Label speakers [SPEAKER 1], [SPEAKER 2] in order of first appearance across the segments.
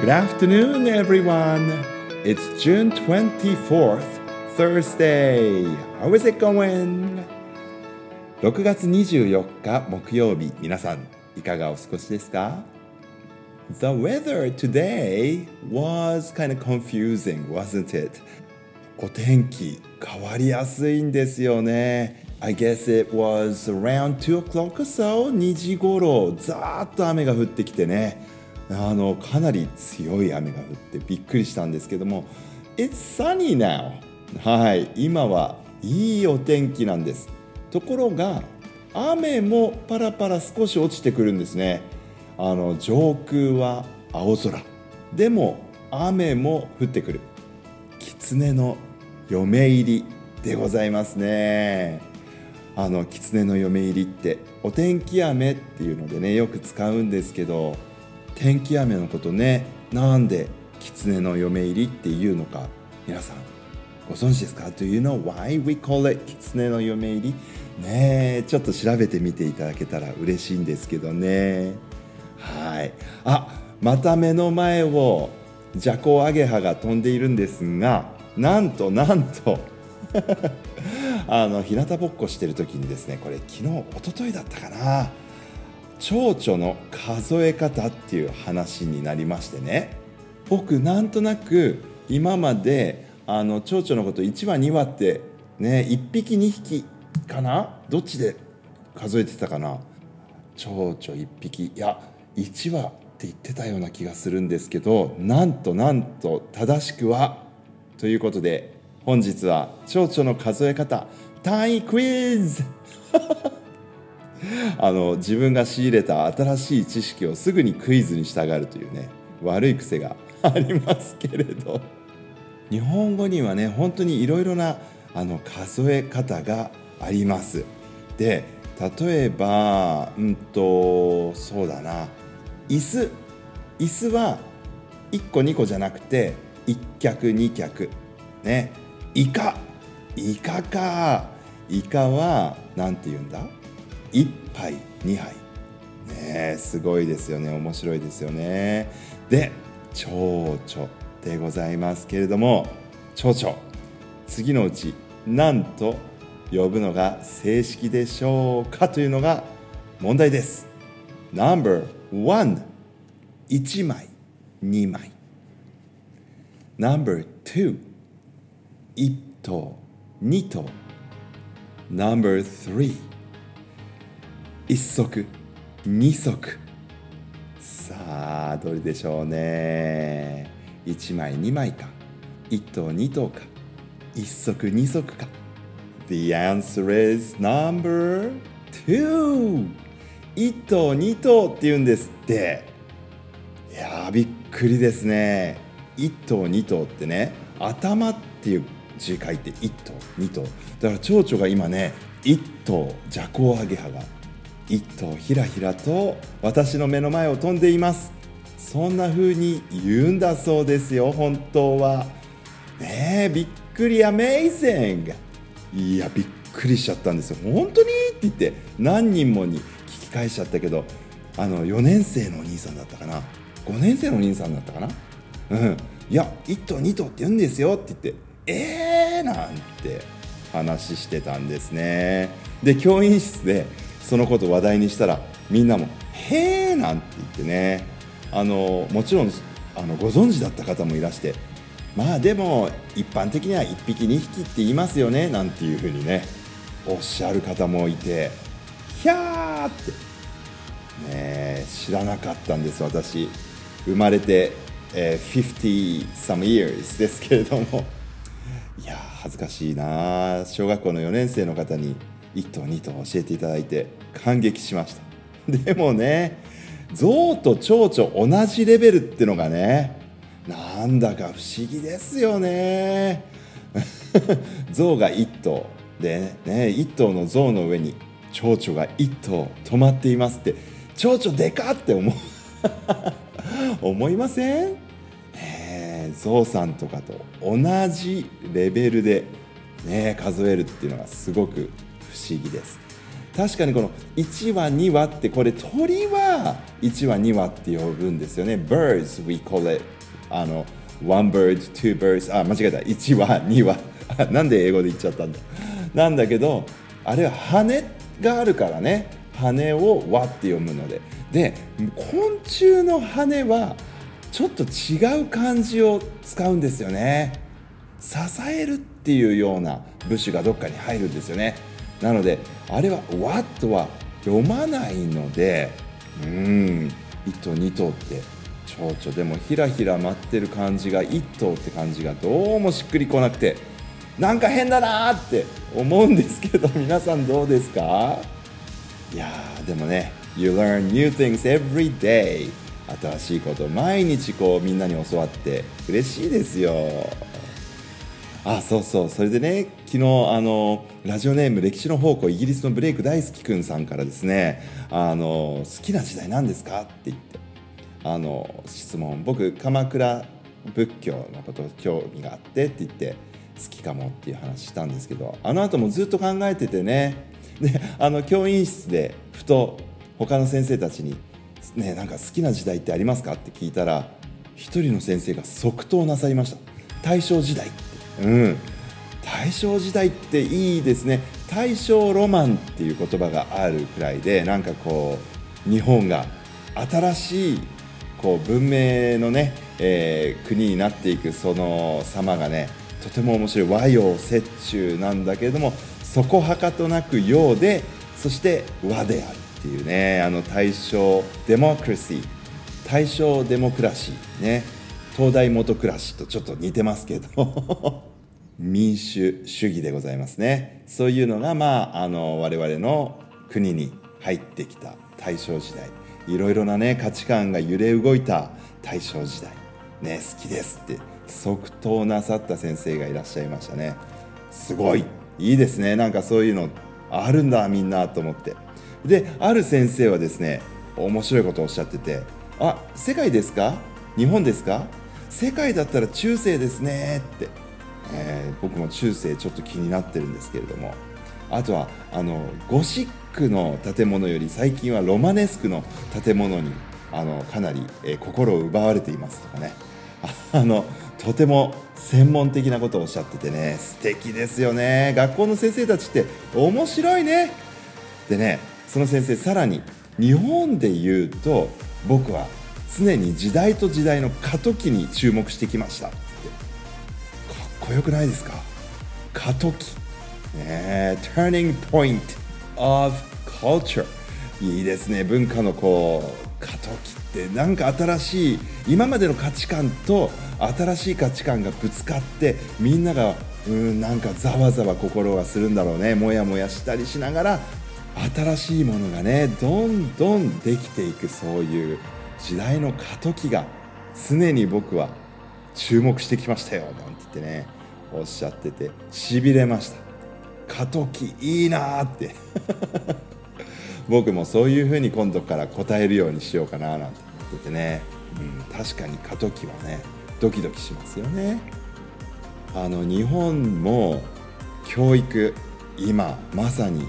[SPEAKER 1] Good afternoon, everyone. It's June 24th, Thursday. How is it going? 6月24日木曜日、皆さんいかがお過ごしですか The weather today was kind of confusing, wasn't it? お天気変わりやすいんですよね。I guess it was around 2 o'clock or so 2時頃ざーっと雨が降ってきてねあのかなり強い雨が降ってびっくりしたんですけども It's sunny now. はい。今はいいお天気なんです。ところが雨もパラパラ少し落ちてくるんですね。あの上空は青空。でも雨も降ってくる。狐の嫁入りでございますね。あの狐の嫁入りってお天気雨っていうのでねよく使うんですけど天気雨のことね。なんで狐の嫁入りっていうのか。皆さんご存知ですか？Do you know why we call it 狐の嫁入り？ねちょっと調べてみていただけたら嬉しいんですけどね。はい。あまた目の前をジャコウアゲハが飛んでいるんですがなんとなんと。あの日向ぼっこしてる時にですねこれ昨日一昨日だったかな。蝶々の数え方っていう話になりましてね。僕なんとなく今まであの蝶々のこと1羽2羽ってね1匹2匹かな？どっちで数えてたかな？蝶々1匹。いや1羽って言ってたような気がするんですけどなんとなんと正しくはということで本日は蝶々の数え方単位クイズ！あの自分が仕入れた新しい知識をすぐにクイズに従うというね悪い癖が ありますけれど。日本語にはね本当にいろいろなあの数え方があります。で例えばうんとそうだな。椅子。椅子は1個2個じゃなくて1脚2脚。ね。イカ。イカか。イカは何て言うんだ？1杯2杯。ねすごいですよね。面白いですよね。で蝶々でございますけれども蝶々次のうち何と呼ぶのが正式でしょうかというのが問題です。No.1 1枚2枚。No.2 1頭2頭。No.3 一足二足。さあどれでしょうね。1枚2枚か。1頭2頭か。一足2足か。The answer is number two 1頭2頭って言うんですって。いやびっくりですね。1頭2頭ってね頭っていう字書いて1頭2頭。だから蝶々が今ね1頭ジャコウアゲハが1頭ひらひらと私の目の前を飛んでいます。そんな風に言うんだそうですよ本当は。ねえびっくりアメイゼングいやびっくりしちゃったんですよ。本当に？って言って何人もに聞き返しちゃったけどあの4年生のお兄さんだったかな。5年生のお兄さんだったかな。うん。いや1頭2頭って言うんですよって言ってえーなんて話してたんですね。で教員室でそのことを話題にしたらみんなも「へえ」なんて言ってね。あのもちろんあのご存知だった方もいらしてまあでも一般的には1匹2匹って言いますよねなんていうふうにねおっしゃる方もいてひゃーってね知らなかったんです私。生まれて、えー、50 some years ですけれども。いや恥ずかしいな小学校の4年生の方に1頭2頭教えていただいて感激しました。でもね象と蝶々同じレベルってのがねなんだか不思議ですよね。象が1頭でね1頭の象の上に蝶々が1頭止まっていますって蝶々でかって思う。思いません？ね象さんとかと同じレベルでね数えるっていうのがすごく思議です。確かにこの1羽2羽ってこれ鳥は1羽2羽って呼ぶんですよね。Birds we call it あの one bird two birds あ間違えた。1羽2羽なんで英語で言っちゃったんだ。なんだけどあれは羽があるからね。羽を輪って読むので。で昆虫の羽はちょっと違う漢字を使うんですよね。支えるっていうような部首がどっかに入るんですよね。なのであれは「what」は読まないのでうん1頭2頭って蝶々でもひらひら舞ってる感じが1頭って感じがどうもしっくりこなくてなんか変だなって思うんですけど 皆さんどうですか？いやでもね You learn new things every day 新しいこと毎日こうみんなに教わって嬉しいですよ。あそうそう。それでね昨日あのラジオネーム歴史の宝庫イギリスのブレイク大好きくんさんからですねあの好きな時代何ですか？って言ってあの質問。僕鎌倉仏教のこと興味があってって言って好きかもっていう話したんですけどあの後もずっと考えててねであの教員室でふと他の先生たちに「ねなんか好きな時代ってありますか?」って聞いたら一人の先生が即答なさいました。大正時代。うん。大正時代っていいですね。大正ロマンっていう言葉があるくらいでなんかこう日本が新しいこう文明のね、えー、国になっていくその様がねとても面白い。和洋折衷なんだけれどもそこはかとなく洋でそして和であるっていうねあの大正デモクラシー大正デモクラシーね東大元暮らしとちょっと似てますけど。民主主義でございますね。そういうのがまああの我々の国に入ってきた大正時代。いろいろなね価値観が揺れ動いた大正時代。ね好きですって即答なさった先生がいらっしゃいましたね。すごい。いいですね。なんかそういうのあるんだみんなと思って。である先生はですね面白いことをおっしゃってて「あ世界ですか？日本ですか？世界だったら中世ですね」って、えー、僕も中世ちょっと気になってるんですけれども。あとはあのゴシックの建物より最近はロマネスクの建物にあのかなり、えー、心を奪われていますとかね。あのとても専門的なことをおっしゃっててね素敵ですよね。学校の先生たちって面白いね。でねその先生さらに日本で言うと僕は常に時代と時代の過渡期に注目してきました。こよくないですか？過渡期。ね Turning Point of Culture いいですね文化のこう過渡期って。なんか新しい今までの価値観と新しい価値観がぶつかってみんながうんなんかざわざわ心がするんだろうね。もやもやしたりしながら新しいものがねどんどんできていくそういう時代の過渡期が常に僕は注目してきましたよなんて言ってね。おっしゃっててしびれました。過渡期いいなーって。僕もそういうふうに今度から答えるようにしようかななんて思っててね、うん、確かに過渡期はねドキドキしますよね。あの日本も教育今まさに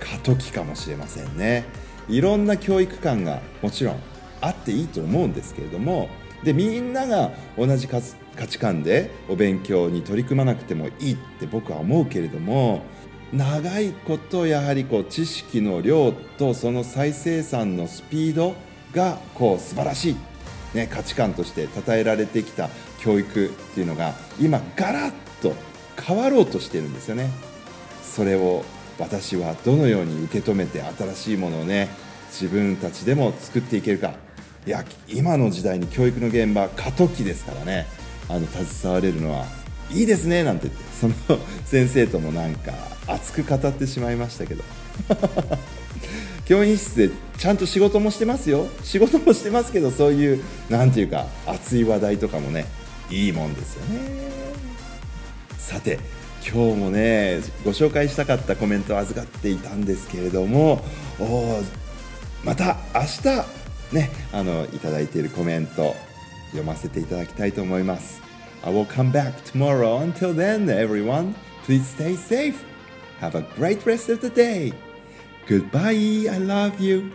[SPEAKER 1] 過渡期かもしれませんね。いろんな教育観がもちろんあっていいと思うんですけれどもでみんなが同じ価値観でお勉強に取り組まなくてもいいって僕は思うけれども長いことやはりこう知識の量とその再生産のスピードがこう素晴らしい、ね、価値観として称えられてきた教育っていうのが今ガラッと変わろうとしてるんですよね。それを私はどのように受け止めて新しいものをね自分たちでも作っていけるかいや今の時代に教育の現場過渡期ですからねあの携われるのはいいですねなんて言って。その 先生ともなんか熱く語ってしまいましたけど。教員室でちゃんと仕事もしてますよ。仕事もしてますけどそういう何て言うか熱い話題とかもねいいもんですよね。さて今日もねご紹介したかったコメントを預かっていたんですけれどもまた明日ねあのいただいているコメント読ませていただきたいと思います I will come back tomorrow until then everyone please stay safe have a great rest of the day Goodbye, I love you.